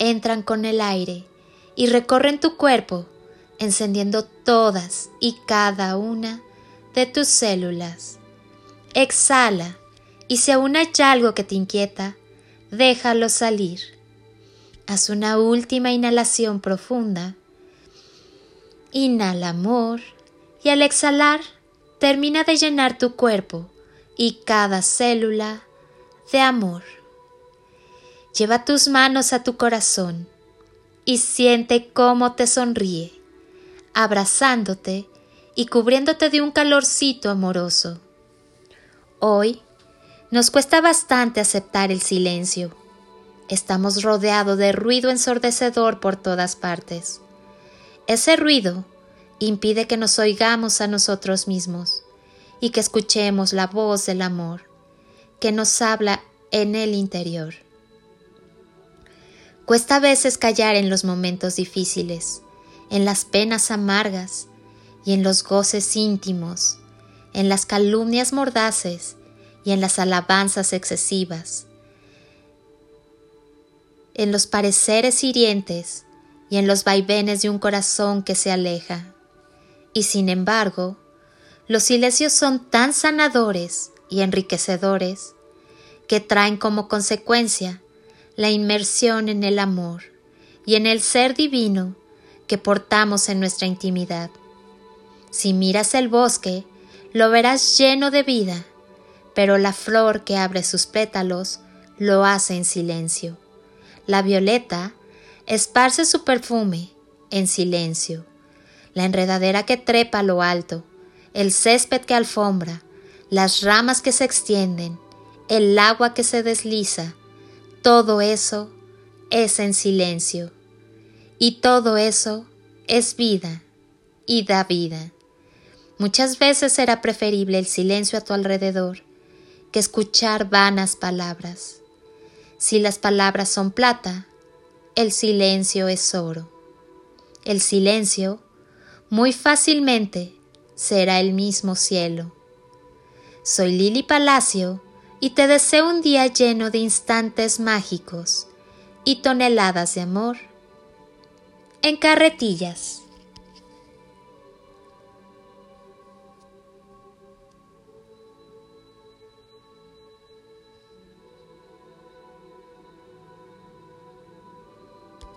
entran con el aire y recorren tu cuerpo, encendiendo todas y cada una de tus células. Exhala y si aún hay algo que te inquieta, déjalo salir. Haz una última inhalación profunda. Inhala amor y al exhalar termina de llenar tu cuerpo y cada célula de amor. Lleva tus manos a tu corazón y siente cómo te sonríe, abrazándote y cubriéndote de un calorcito amoroso. Hoy nos cuesta bastante aceptar el silencio. Estamos rodeados de ruido ensordecedor por todas partes. Ese ruido impide que nos oigamos a nosotros mismos y que escuchemos la voz del amor que nos habla en el interior. Cuesta a veces callar en los momentos difíciles, en las penas amargas y en los goces íntimos, en las calumnias mordaces y en las alabanzas excesivas, en los pareceres hirientes y en los vaivenes de un corazón que se aleja. Y sin embargo, los silencios son tan sanadores y enriquecedores que traen como consecuencia la inmersión en el amor y en el ser divino que portamos en nuestra intimidad. Si miras el bosque, lo verás lleno de vida, pero la flor que abre sus pétalos lo hace en silencio. La violeta esparce su perfume en silencio. La enredadera que trepa a lo alto, el césped que alfombra, las ramas que se extienden, el agua que se desliza, todo eso es en silencio. Y todo eso es vida y da vida. Muchas veces será preferible el silencio a tu alrededor que escuchar vanas palabras. Si las palabras son plata, el silencio es oro. El silencio muy fácilmente será el mismo cielo. Soy Lili Palacio y te deseo un día lleno de instantes mágicos y toneladas de amor en carretillas.